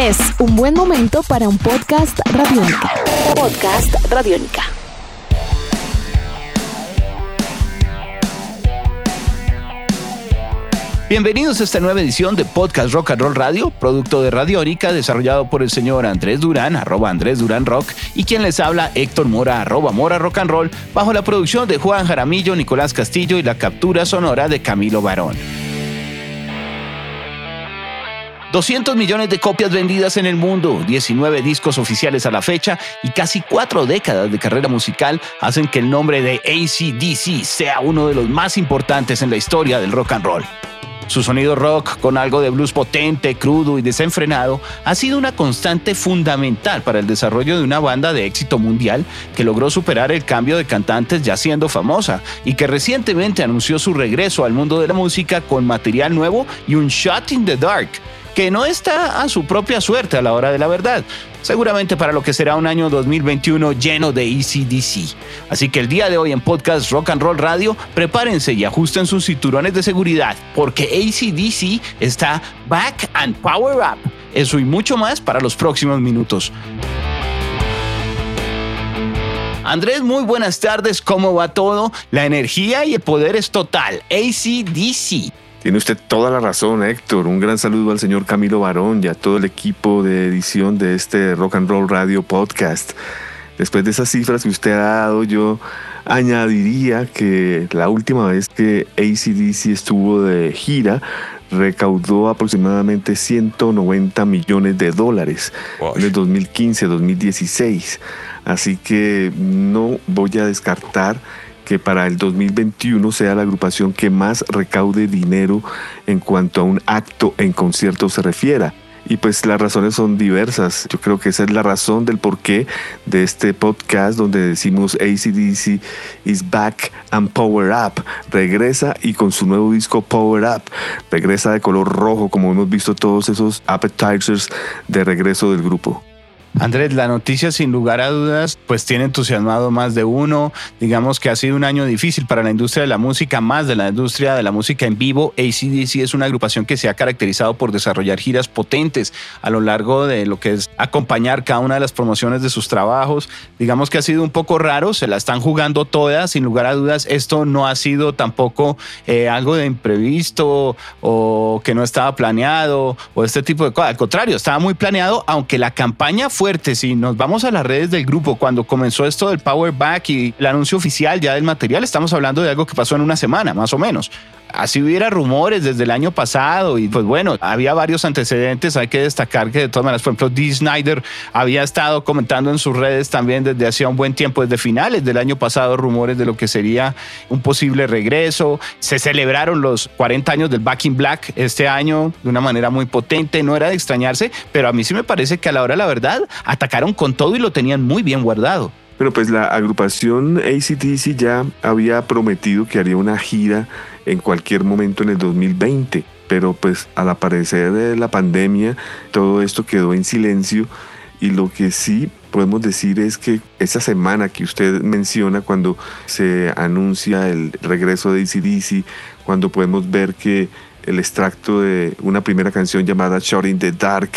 Es un buen momento para un podcast radiónica. Podcast radiónica. Bienvenidos a esta nueva edición de Podcast Rock and Roll Radio, producto de Radiónica, desarrollado por el señor Andrés Durán, arroba Andrés Durán Rock, y quien les habla Héctor Mora, arroba Mora Rock and Roll, bajo la producción de Juan Jaramillo, Nicolás Castillo y la captura sonora de Camilo Barón. 200 millones de copias vendidas en el mundo, 19 discos oficiales a la fecha y casi cuatro décadas de carrera musical hacen que el nombre de ACDC sea uno de los más importantes en la historia del rock and roll. Su sonido rock, con algo de blues potente, crudo y desenfrenado, ha sido una constante fundamental para el desarrollo de una banda de éxito mundial que logró superar el cambio de cantantes ya siendo famosa y que recientemente anunció su regreso al mundo de la música con material nuevo y un shot in the dark que no está a su propia suerte a la hora de la verdad, seguramente para lo que será un año 2021 lleno de ECDC. Así que el día de hoy en Podcast Rock and Roll Radio, prepárense y ajusten sus cinturones de seguridad, porque ACDC está back and power up. Eso y mucho más para los próximos minutos. Andrés, muy buenas tardes, ¿cómo va todo? La energía y el poder es total. ACDC. Tiene usted toda la razón, Héctor. Un gran saludo al señor Camilo Barón y a todo el equipo de edición de este Rock and Roll Radio Podcast. Después de esas cifras que usted ha dado, yo añadiría que la última vez que ACDC estuvo de gira, recaudó aproximadamente 190 millones de dólares en el 2015-2016. Así que no voy a descartar que para el 2021 sea la agrupación que más recaude dinero en cuanto a un acto en concierto se refiera. Y pues las razones son diversas. Yo creo que esa es la razón del porqué de este podcast donde decimos ACDC is back and power up. Regresa y con su nuevo disco Power Up. Regresa de color rojo como hemos visto todos esos appetizers de regreso del grupo. Andrés, la noticia sin lugar a dudas pues tiene entusiasmado más de uno. Digamos que ha sido un año difícil para la industria de la música, más de la industria de la música en vivo. ACDC es una agrupación que se ha caracterizado por desarrollar giras potentes a lo largo de lo que es acompañar cada una de las promociones de sus trabajos. Digamos que ha sido un poco raro, se la están jugando todas, sin lugar a dudas. Esto no ha sido tampoco eh, algo de imprevisto o que no estaba planeado o este tipo de cosas. Al contrario, estaba muy planeado, aunque la campaña fue si nos vamos a las redes del grupo, cuando comenzó esto del Power Back y el anuncio oficial ya del material, estamos hablando de algo que pasó en una semana, más o menos. Así hubiera rumores desde el año pasado y pues bueno, había varios antecedentes, hay que destacar que de todas maneras, por ejemplo, Dee Snyder había estado comentando en sus redes también desde hacía un buen tiempo, desde finales del año pasado, rumores de lo que sería un posible regreso. Se celebraron los 40 años del Back in Black este año de una manera muy potente, no era de extrañarse, pero a mí sí me parece que a la hora la verdad atacaron con todo y lo tenían muy bien guardado. Pero pues la agrupación ACTC ya había prometido que haría una gira en cualquier momento en el 2020, pero pues al aparecer de la pandemia todo esto quedó en silencio y lo que sí podemos decir es que esa semana que usted menciona cuando se anuncia el regreso de ACDC, cuando podemos ver que el extracto de una primera canción llamada Shot in the Dark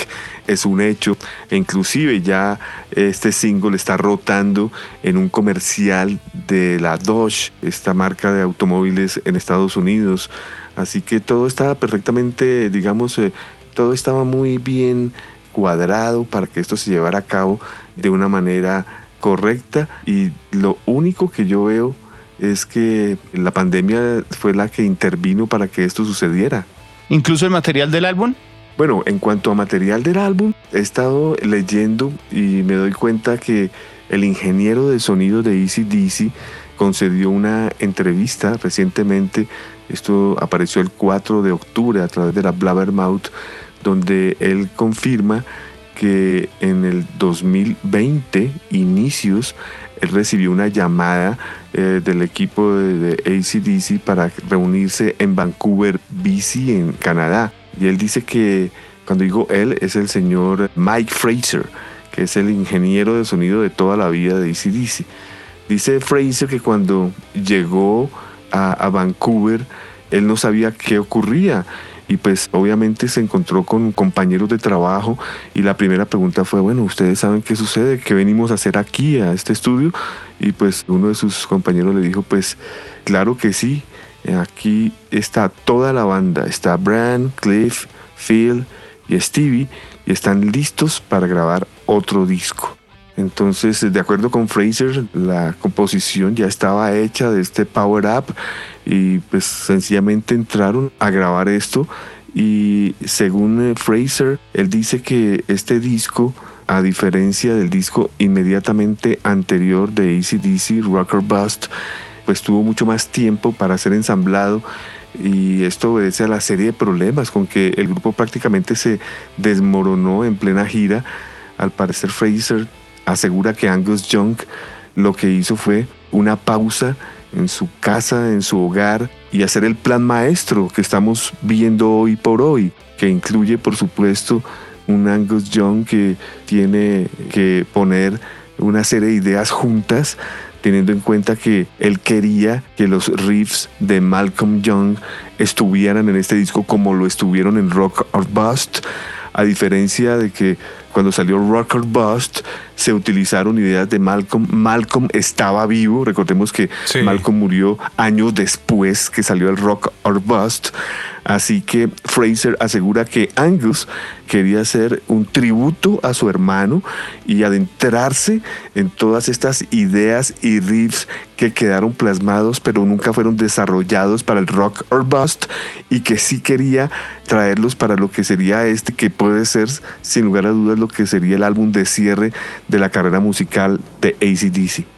es un hecho e inclusive ya este single está rotando en un comercial de la Dodge, esta marca de automóviles en Estados Unidos. Así que todo estaba perfectamente, digamos, eh, todo estaba muy bien cuadrado para que esto se llevara a cabo de una manera correcta y lo único que yo veo es que la pandemia fue la que intervino para que esto sucediera. ¿Incluso el material del álbum? Bueno, en cuanto a material del álbum, he estado leyendo y me doy cuenta que el ingeniero de sonido de Easy DC concedió una entrevista recientemente, esto apareció el 4 de octubre a través de la Blabbermouth, donde él confirma que en el 2020, inicios, él recibió una llamada eh, del equipo de, ACDC para reunirse en Vancouver, BC, en Canadá. Y él dice que, cuando digo él, es el señor Mike Fraser, que es el ingeniero de sonido de toda la vida de ACDC. Dice Fraser que cuando llegó a Vancouver, él no sabía qué ocurría y pues obviamente se encontró con compañeros de trabajo y la primera pregunta fue, bueno, ustedes saben qué sucede, qué venimos a hacer aquí a este estudio y pues uno de sus compañeros le dijo, pues claro que sí, aquí está toda la banda, está Brian, Cliff, Phil y Stevie y están listos para grabar otro disco. Entonces, de acuerdo con Fraser, la composición ya estaba hecha de este Power Up y pues sencillamente entraron a grabar esto y según eh, Fraser, él dice que este disco, a diferencia del disco inmediatamente anterior de ACDC, Rocker Bust, pues tuvo mucho más tiempo para ser ensamblado y esto obedece a la serie de problemas con que el grupo prácticamente se desmoronó en plena gira. Al parecer Fraser asegura que Angus Young lo que hizo fue una pausa en su casa, en su hogar y hacer el plan maestro que estamos viendo hoy por hoy, que incluye por supuesto un Angus Young que tiene que poner una serie de ideas juntas teniendo en cuenta que él quería que los riffs de Malcolm Young estuvieran en este disco como lo estuvieron en Rock or Bust, a diferencia de que cuando salió Rock or Bust se utilizaron ideas de Malcolm. Malcolm estaba vivo, recordemos que Malcolm murió años después que salió el Rock or Bust. Así que Fraser asegura que Angus quería hacer un tributo a su hermano y adentrarse en todas estas ideas y riffs que quedaron plasmados pero nunca fueron desarrollados para el rock or bust y que sí quería traerlos para lo que sería este que puede ser sin lugar a dudas lo que sería el álbum de cierre de la carrera musical de ACDC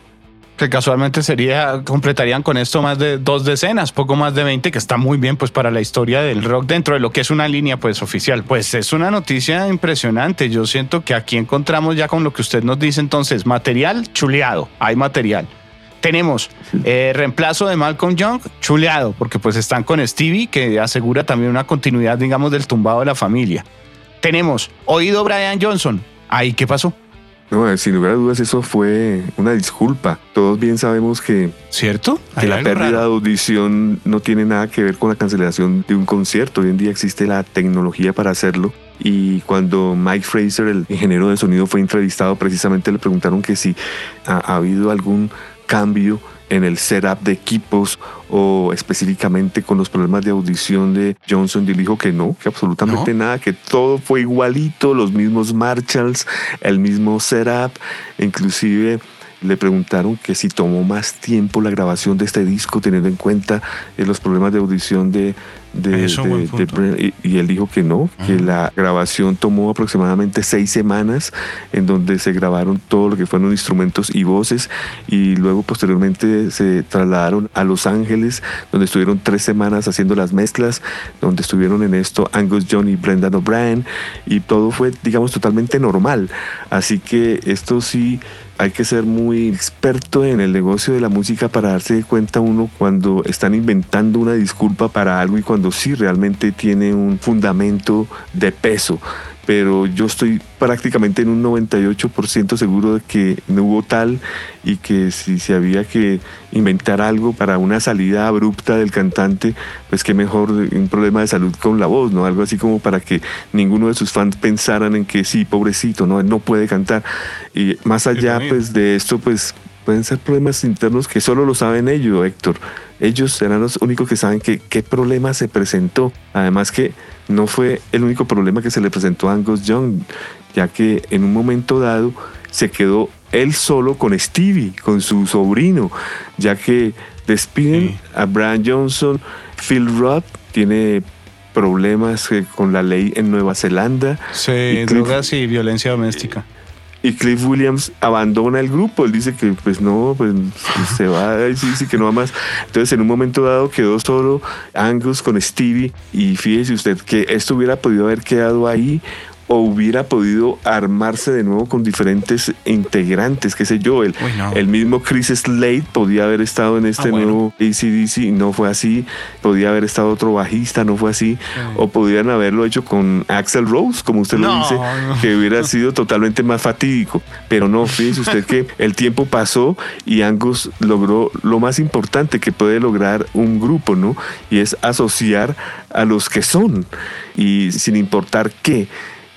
que casualmente sería, completarían con esto más de dos decenas, poco más de 20, que está muy bien pues para la historia del rock dentro de lo que es una línea pues oficial. Pues es una noticia impresionante. Yo siento que aquí encontramos ya con lo que usted nos dice entonces, material chuleado, hay material. Tenemos eh, reemplazo de Malcolm Young, chuleado, porque pues están con Stevie, que asegura también una continuidad, digamos, del tumbado de la familia. Tenemos oído Brian Johnson. Ahí, ¿qué pasó? No, sin lugar a dudas eso fue una disculpa. Todos bien sabemos que, ¿cierto? Que la pérdida de audición no tiene nada que ver con la cancelación de un concierto. Hoy en día existe la tecnología para hacerlo. Y cuando Mike Fraser, el ingeniero de sonido, fue entrevistado, precisamente le preguntaron que si ha habido algún cambio en el setup de equipos o específicamente con los problemas de audición de Johnson, y dijo que no, que absolutamente nada, que todo fue igualito, los mismos Marshalls, el mismo setup, inclusive le preguntaron que si tomó más tiempo la grabación de este disco teniendo en cuenta eh, los problemas de audición de, y, él dijo que no, que la grabación tomó aproximadamente seis semanas en donde se grabaron todo lo que fueron instrumentos y voces y luego posteriormente se trasladaron a Los Ángeles donde estuvieron tres semanas haciendo las mezclas, donde estuvieron en esto Angus John y Brendan O'Brien y todo fue digamos totalmente normal. Así que esto sí hay que ser muy experto en el negocio de la música para darse cuenta uno cuando están inventando una disculpa para algo y cuando sí realmente tiene un fundamento de peso pero yo estoy prácticamente en un 98% seguro de que no hubo tal y que si se había que inventar algo para una salida abrupta del cantante, pues qué mejor un problema de salud con la voz, ¿no? Algo así como para que ninguno de sus fans pensaran en que sí, pobrecito, no, él no puede cantar. Y más allá pues de esto, pues pueden ser problemas internos que solo lo saben ellos, Héctor. Ellos serán los únicos que saben que, qué problema se presentó. Además que no fue el único problema que se le presentó a Angus Young, ya que en un momento dado se quedó él solo con Stevie, con su sobrino, ya que despiden a Brian Johnson, Phil Roth tiene problemas eh, con la ley en Nueva Zelanda. Sí, drogas y violencia doméstica y Cliff Williams abandona el grupo. Él dice que pues no, pues se va, y dice que no va más. Entonces en un momento dado quedó solo Angus con Stevie y fíjese usted que esto hubiera podido haber quedado ahí o hubiera podido armarse de nuevo con diferentes integrantes, qué sé yo, el, el mismo Chris Slade podía haber estado en este ah, nuevo ACDC no fue así, podía haber estado otro bajista, no fue así, o podían haberlo hecho con Axel Rose, como usted lo dice, que hubiera sido totalmente más fatídico, pero no, fíjese usted que el tiempo pasó y Angus logró lo más importante que puede lograr un grupo, ¿no? Y es asociar a los que son. Y sin importar qué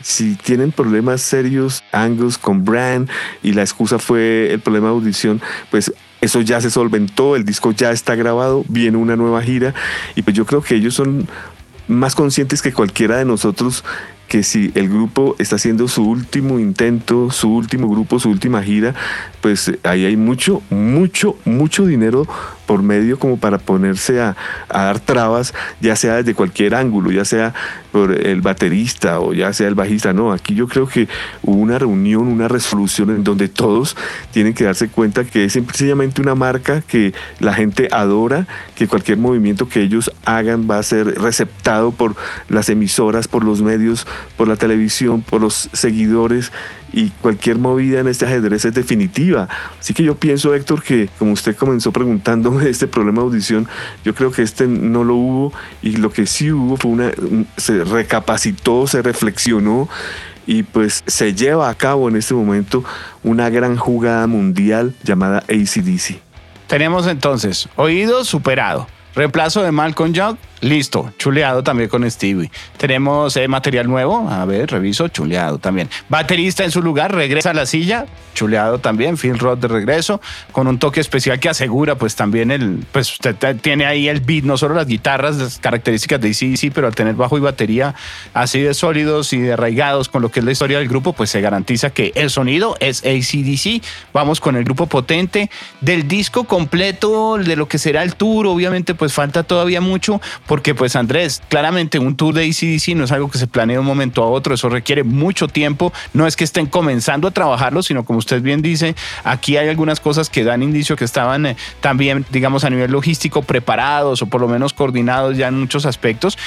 si tienen problemas serios Angus con Brand y la excusa fue el problema de audición, pues eso ya se solventó, el disco ya está grabado, viene una nueva gira y pues yo creo que ellos son más conscientes que cualquiera de nosotros que si el grupo está haciendo su último intento, su último grupo, su última gira, pues ahí hay mucho, mucho, mucho dinero por medio como para ponerse a, dar trabas, ya sea desde cualquier ángulo, ya sea por el baterista o ya sea el bajista. No, aquí yo creo que hubo una reunión, una resolución en donde todos tienen que darse cuenta que es sencillamente una marca que la gente adora, que cualquier movimiento que ellos hagan va a ser receptado por las emisoras, por los medios, por la televisión, por los seguidores y cualquier movida en este ajedrez es definitiva. Así que yo pienso, Héctor, que como usted comenzó preguntándome este problema de audición, yo creo que este no lo hubo y lo que sí hubo fue una, se recapacitó, se reflexionó y pues se lleva a cabo en este momento una gran jugada mundial llamada ACDC. Tenemos entonces oído superado, reemplazo de Malcolm Young Listo, chuleado también con Stevie. Tenemos eh, material nuevo, a ver, reviso, chuleado también. Baterista en su lugar, regresa a la silla, chuleado también, Phil Roth de regreso, con un toque especial que asegura pues también el, pues usted tiene ahí el beat, no solo las guitarras, las características de sí, pero al tener bajo y batería así de sólidos y de arraigados con lo que es la historia del grupo, pues se garantiza que el sonido es ACDC. Vamos con el grupo potente del disco completo, de lo que será el tour, obviamente pues falta todavía mucho porque pues Andrés, claramente un tour de ACDC no es algo que se planee de un momento a otro, eso requiere mucho tiempo, no es que estén comenzando a trabajarlo, sino como usted bien dice, aquí hay algunas cosas que dan indicio que estaban eh, también, digamos, a nivel logístico preparados o por lo menos coordinados ya en muchos aspectos,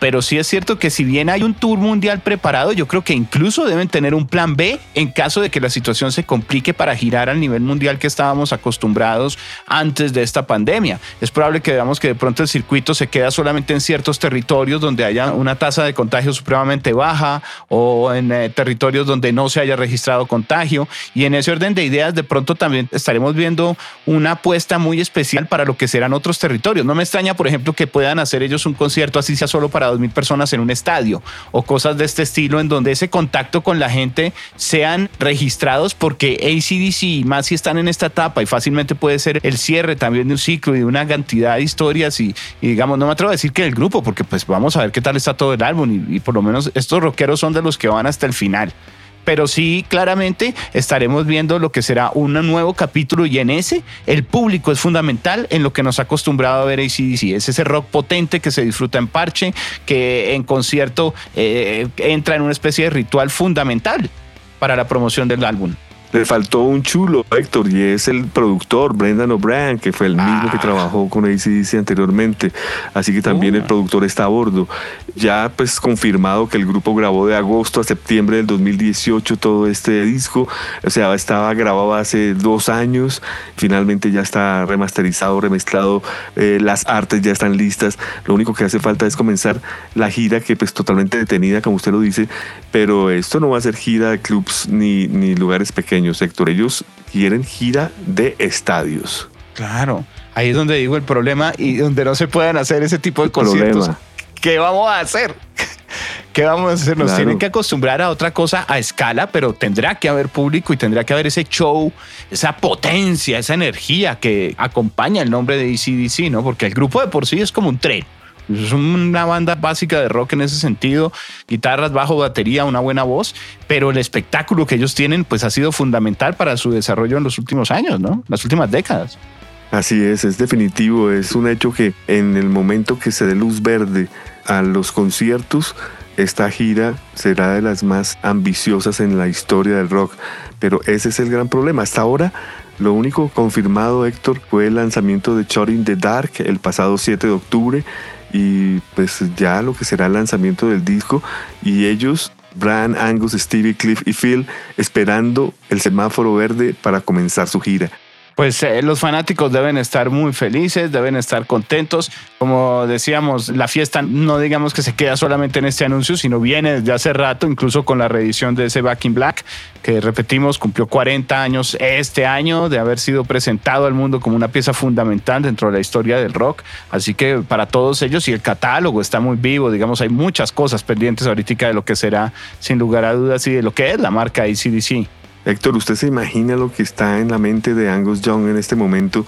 pero sí es cierto que si bien hay un tour mundial preparado, yo creo que incluso deben tener un plan B en caso de que la situación se complique para girar al nivel mundial que estábamos acostumbrados antes de esta pandemia. Es probable que veamos que de pronto el circuito se queda solamente en ciertos territorios donde haya una tasa de contagio supremamente baja o en eh, territorios donde no se haya registrado contagio. Y en ese orden de ideas, de pronto también estaremos viendo una apuesta muy especial para lo que serán otros territorios. No me extraña, por ejemplo, que puedan hacer ellos un concierto así sea solo para dos mil personas en un estadio o cosas de este estilo en donde ese contacto con la gente sean registrados porque ACDC, más si están en esta etapa y fácilmente puede ser el cierre también de un ciclo y de una cantidad de historias y, digamos, no me atrevo a decir que el grupo porque pues vamos a ver qué tal está todo el álbum y, y por lo menos estos rockeros son de los que van hasta el final pero sí claramente estaremos viendo lo que será un nuevo capítulo y en ese el público es fundamental en lo que nos ha acostumbrado a ver ACDC. Es ese rock potente que se disfruta en parche, que en concierto eh, entra en una especie de ritual fundamental para la promoción del álbum. Le faltó un chulo, Héctor, y es el productor, Brendan O'Brien, que fue el mismo que ah. trabajó con ACDC anteriormente. Así que también el oh. productor está a bordo. Ya pues confirmado que el grupo grabó de agosto a septiembre del 2018 todo este disco. O sea, estaba grabado hace dos años. Finalmente ya está remasterizado, remezclado. Eh, las artes ya están listas. Lo único que hace falta es comenzar la gira, que pues totalmente detenida, como usted lo dice. Pero esto no va a ser gira de clubs ni, ni lugares pequeños sector. Ellos quieren gira de estadios. Claro, ahí es donde digo el problema y donde no se pueden hacer ese tipo de conciertos. ¿Qué vamos a hacer? ¿Qué vamos a hacer? Nos tienen que acostumbrar a otra cosa a escala, pero tendrá que haber público y tendrá que haber ese show, esa potencia, esa energía que acompaña el nombre de ECDC, ¿no? Porque el grupo de por sí es como un tren. Es una banda básica de rock en ese sentido, guitarras, bajo, batería, una buena voz, pero el espectáculo que ellos tienen pues ha sido fundamental para su desarrollo en los últimos años, ¿no? Las últimas décadas. Así es, es definitivo, es un hecho que en el momento que se dé luz verde a los conciertos, esta gira será de las más ambiciosas en la historia del rock, pero ese es el gran problema. Hasta ahora lo único confirmado, Héctor, fue el lanzamiento de Shot in the Dark el pasado 7 de octubre y pues ya lo que será el lanzamiento del disco y ellos Brian, Angus, Stevie, Cliff y Phil esperando el semáforo verde para comenzar su gira pues eh, los fanáticos deben estar muy felices, deben estar contentos. Como decíamos, la fiesta no digamos que se queda solamente en este anuncio, sino viene desde hace rato, incluso con la reedición de ese Back in Black, que repetimos, cumplió 40 años este año de haber sido presentado al mundo como una pieza fundamental dentro de la historia del rock. Así que para todos ellos, y el catálogo está muy vivo, digamos, hay muchas cosas pendientes ahorita de lo que será, sin lugar a dudas, y de lo que es la marca ACDC. Héctor, ¿usted se imagina lo que está en la mente de Angus Young en este momento,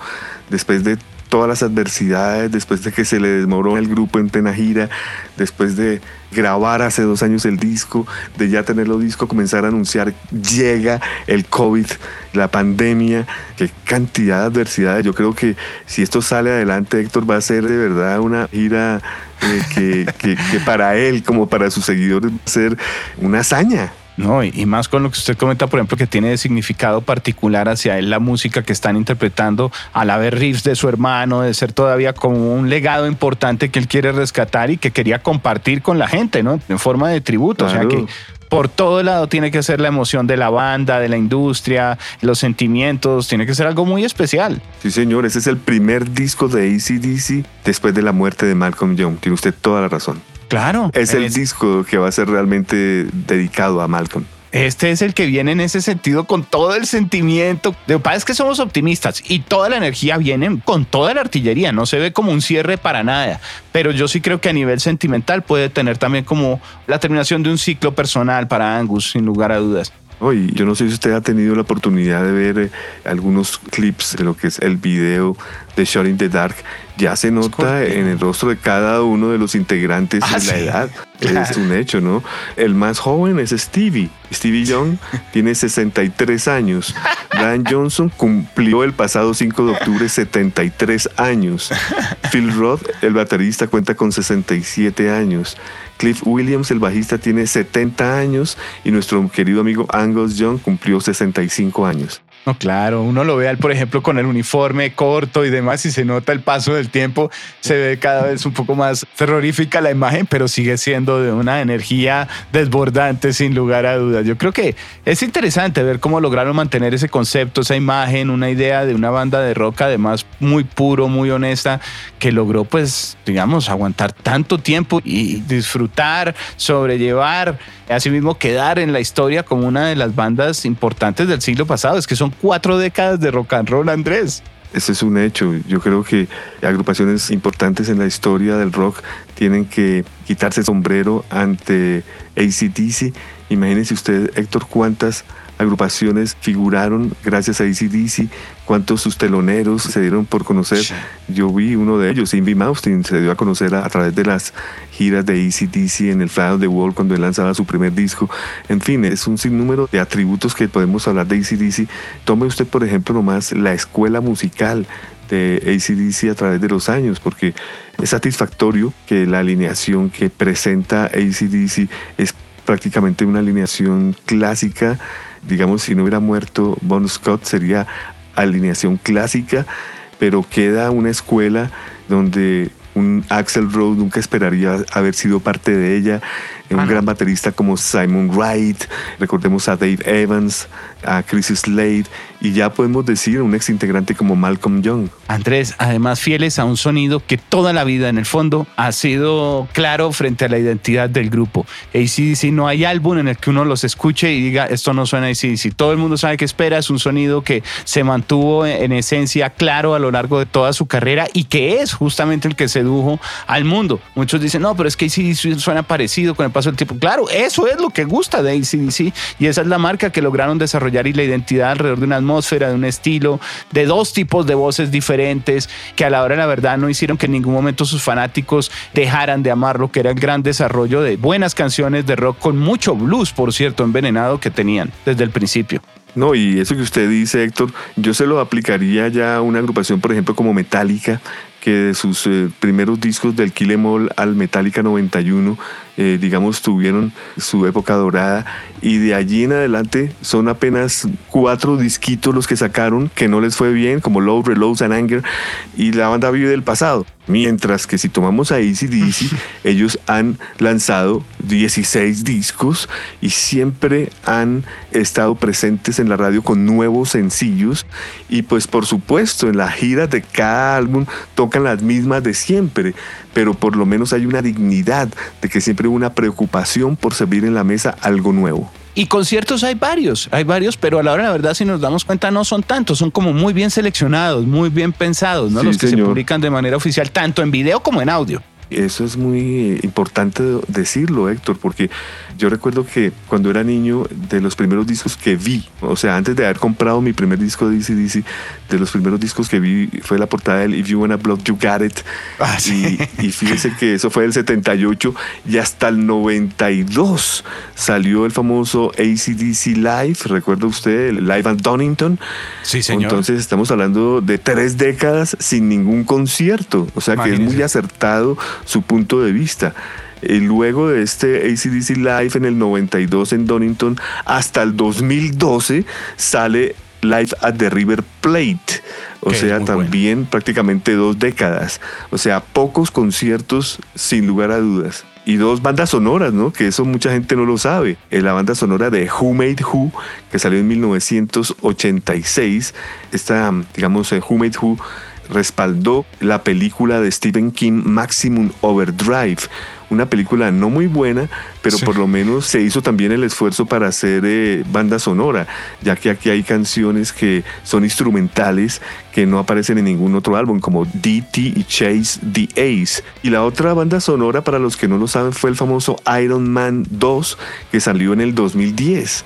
después de todas las adversidades, después de que se le desmoronó el grupo en plena gira, después de grabar hace dos años el disco, de ya tenerlo disco, comenzar a anunciar, llega el COVID, la pandemia, qué cantidad de adversidades. Yo creo que si esto sale adelante, Héctor, va a ser de verdad una gira eh, que, que para él, como para sus seguidores, va a ser una hazaña. No, y, más con lo que usted comenta, por ejemplo, que tiene de significado particular hacia él la música que están interpretando, al haber riffs de su hermano, de ser todavía como un legado importante que él quiere rescatar y que quería compartir con la gente, ¿no? En forma de tributo. O sea que por todo lado tiene que ser la emoción de la banda, de la industria, los sentimientos, tiene que ser algo muy especial. Sí, señor, ese es el primer disco de ACDC después de la muerte de Malcolm Young. Tiene usted toda la razón. Claro. Es el disco que va a ser realmente dedicado a Malcolm. Este es el que viene en ese sentido con todo el sentimiento. Que pasa es que somos optimistas y toda la energía viene con toda la artillería. No se ve como un cierre para nada. Pero yo sí creo que a nivel sentimental puede tener también como la terminación de un ciclo personal para Angus, sin lugar a dudas. Hoy, yo no sé si usted ha tenido la oportunidad de ver eh, algunos clips de lo que es el video de Shot in the Dark. Ya se nota en el rostro de cada uno de los integrantes ah, la edad. Es un hecho, ¿no? El más joven es Stevie. Stevie Young tiene 63 años. Brian Johnson cumplió el pasado 5 de octubre 73 años. Phil Roth, el baterista, cuenta con 67 años. Cliff Williams, el bajista, tiene 70 años y nuestro querido amigo Angus Young cumplió 65 años. No, claro, uno lo ve, por ejemplo, con el uniforme corto y demás, y se nota el paso del tiempo, se ve cada vez un poco más terrorífica la imagen, pero sigue siendo de una energía desbordante, sin lugar a dudas. Yo creo que es interesante ver cómo lograron mantener ese concepto, esa imagen, una idea de una banda de rock, además muy puro, muy honesta, que logró, pues, digamos, aguantar tanto tiempo y disfrutar, sobrellevar, asimismo quedar en la historia como una de las bandas importantes del siglo pasado. Es que son cuatro décadas de rock and roll, Andrés. Ese es un hecho. Yo creo que agrupaciones importantes en la historia del rock tienen que quitarse el sombrero ante ACDC. Imagínense usted, Héctor, cuántas agrupaciones figuraron gracias a ACDC, cuántos sus teloneros se dieron por conocer. Yo vi uno de ellos, Invi Maustin, se dio a conocer a, través de las giras de ACDC en el Fly of the Wall cuando él lanzaba su primer disco. En fin, es un sinnúmero de atributos que podemos hablar de ACDC. Tome usted, por ejemplo, nomás la escuela musical de ACDC a través de los años, porque es satisfactorio que la alineación que presenta ACDC es prácticamente una alineación clásica digamos, si no hubiera muerto Bon Scott, sería alineación clásica, pero queda una escuela donde un Axel Rose nunca esperaría haber sido parte de ella, un gran baterista como Simon Wright, recordemos a Dave Evans, a Chris Slade y ya podemos decir un ex integrante como Malcolm Young. Andrés, además fieles a un sonido que toda la vida en el fondo ha sido claro frente a la identidad del grupo. ACDC no hay álbum en el que uno los escuche y diga esto no suena a ACDC. Todo el mundo sabe que espera, es un sonido que se mantuvo en esencia claro a lo largo de toda su carrera y que es justamente el que sedujo al mundo. Muchos dicen, no, pero es que ACDC suena parecido con el paso tiempo. Claro, eso es lo que gusta de ACDC y esa es la marca que lograron desarrollar y la identidad alrededor de una atmósfera, de un estilo, de dos tipos de voces diferentes que a la hora de la verdad no hicieron que en ningún momento sus fanáticos dejaran de amar lo que era el gran desarrollo de buenas canciones de rock con mucho blues, por cierto, envenenado que tenían desde el principio. No, y eso que usted dice, Héctor, yo se lo aplicaría ya a una agrupación, por ejemplo, como Metallica, que de sus eh, primeros discos del Kill Em All al Metallica 91, eh, digamos, tuvieron su época dorada y de allí en adelante son apenas cuatro disquitos los que sacaron que no les fue bien, como Low, Reloads and Anger, y la banda vive del pasado. Mientras que si tomamos a ACDC, ellos han lanzado 16 discos y siempre han estado presentes en la radio con nuevos sencillos y pues por supuesto en la gira de cada álbum tocan las mismas de siempre, pero por lo menos hay una dignidad de que siempre hubo una preocupación por servir en la mesa algo nuevo. Y conciertos hay varios, hay varios, pero a la hora de la verdad, si nos damos cuenta, no son tantos, son como muy bien seleccionados, muy bien pensados, ¿no? Los que se publican de manera oficial, tanto en video como en audio. Eso es muy importante decirlo, Héctor, porque yo recuerdo que cuando era niño, de los primeros discos que vi, o sea, antes de haber comprado mi primer disco de DC, de los primeros discos que vi fue la portada del If You Wanna Block, You Got It. Ah, y, y, fíjese que eso fue del 78 y hasta el 92 salió el famoso ACDC Live, ¿recuerda usted? El Live at Donington. Sí, señor. Entonces estamos hablando de tres décadas sin ningún concierto, o sea que es muy acertado su punto de vista. Y luego de este ACDC Live en el 92 en Donington, hasta el 2012 sale Live at the River Plate. O sea, también prácticamente dos décadas. O sea, pocos conciertos sin lugar a dudas. Y dos bandas sonoras, ¿no? Que eso mucha gente no lo sabe. La banda sonora de Who Made Who, que salió en 1986. Esta, digamos, Who Made Who respaldó la película de Stephen King Maximum Overdrive, una película no muy buena, pero por lo menos se hizo también el esfuerzo para hacer eh, banda sonora, ya que aquí hay canciones que son instrumentales que no aparecen en ningún otro álbum, como DT y Chase the Ace. Y la otra banda sonora, para los que no lo saben, fue el famoso Iron Man 2, que salió en el 2010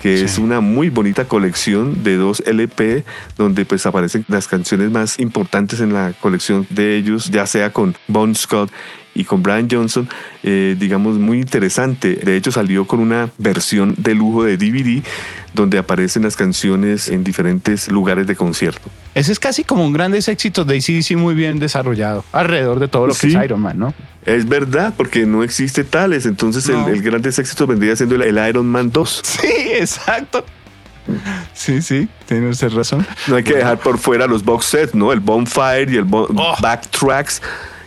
que es una muy bonita colección de dos LP donde pues aparecen las canciones más importantes en la colección de ellos, ya sea con Bon Scott y con Brian Johnson, eh, digamos, muy interesante. De hecho, salió con una versión de lujo de DVD donde aparecen las canciones en diferentes lugares de concierto. Ese es casi como un grandes éxitos de ACDC muy bien desarrollado alrededor de todo lo que es Iron Man, ¿no? Es verdad, porque no existe tales. Entonces, el, el, grandes éxitos vendría siendo el, Iron Man 2. Sí, exacto. Sí, sí, tiene usted razón. No hay que dejar por fuera los box sets, ¿no? El Bonfire y el oh. Backtracks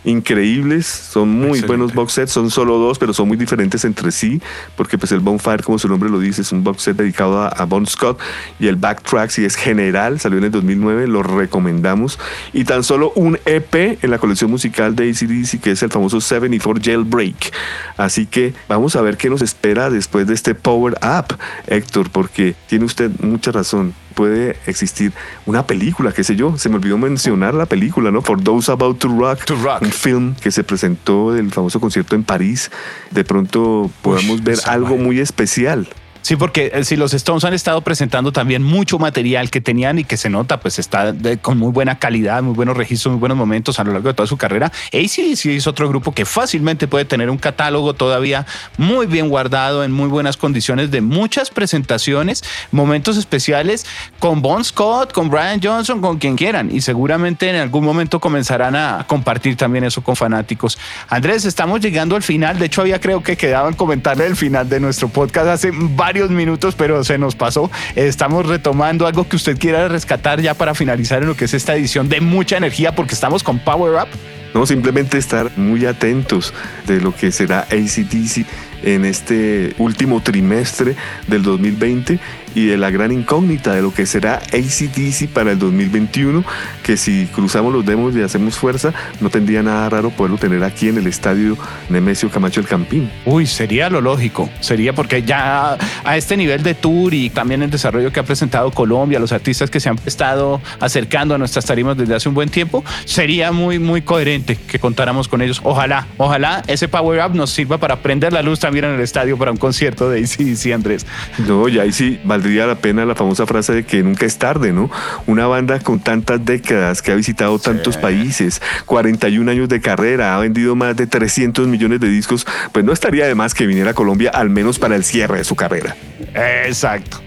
increíbles, son muy buenos box sets, son solo dos, pero son muy diferentes entre sí, porque pues el Bonfire, como su nombre lo dice, es un box set dedicado a, Bon Scott y el Backtrack, si es general, salió en el 2009, lo recomendamos, y tan solo un EP en la colección musical de ACDC, que es el famoso 74 Jailbreak, así que vamos a ver qué nos espera después de este Power Up, Héctor, porque tiene usted mucha razón, puede existir una película, qué sé yo, se me olvidó mencionar la película, ¿no? For Those About to Rock, un film que se presentó del famoso concierto en París, de pronto podamos ver algo muy especial. Sí, porque eh, si los Stones han estado presentando también mucho material que tenían y que se nota, pues está con muy buena calidad, muy buenos registros, muy buenos momentos a lo largo de toda su carrera. ACDC es otro grupo que fácilmente puede tener un catálogo todavía muy bien guardado, en muy buenas condiciones, de muchas presentaciones, momentos especiales con Bon Scott, con Brian Johnson, con quien quieran. Y seguramente en algún momento comenzarán a compartir también eso con fanáticos. Andrés, estamos llegando al final. De hecho, había creo que quedaban comentarle el final de nuestro podcast hace varios varios minutos, pero se nos pasó. Estamos retomando algo que usted quiera rescatar ya para finalizar en lo que es esta edición de mucha energía, porque estamos con Power Up. No, simplemente estar muy atentos de lo que será ACDC en este último trimestre del 2020 y de la gran incógnita de lo que será ACDC para el 2021, que si cruzamos los demos y hacemos fuerza, no tendría nada raro poderlo tener aquí en el estadio Nemesio Camacho El Campín. Uy, sería lo lógico, sería porque ya a este nivel de tour y también el desarrollo que ha presentado Colombia, los artistas que se han estado acercando a nuestras tarimas desde hace un buen tiempo, sería muy, muy coherente que contáramos con ellos. Ojalá, ojalá ese Power Up nos sirva para prender la luz también en el estadio para un concierto de ACDC, Andrés. No, ya ahí sí valdría la pena la famosa frase de que nunca es tarde, ¿no? Una banda con tantas décadas, que ha visitado tantos países, 41 años de carrera, ha vendido más de 300 millones de discos, pues no estaría de más que viniera a Colombia al menos para el cierre de su carrera. Exacto.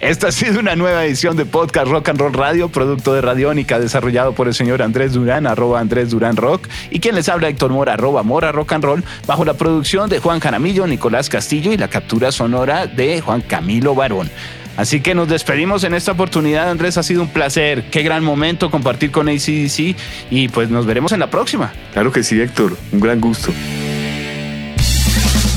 Esta ha sido una nueva edición de Podcast Rock and Roll Radio, producto de Radiónica, desarrollado por el señor Andrés Durán, arroba Andrés Durán Rock, y quien les habla Héctor Mora, arroba Mora Rock and Roll, bajo la producción de Juan Jaramillo, Nicolás Castillo y la captura sonora de Juan Camilo Barón. Así que nos despedimos en esta oportunidad, Andrés. Ha sido un placer. Qué gran momento compartir con ACDC y pues nos veremos en la próxima. Claro que sí, Héctor. Un gran gusto.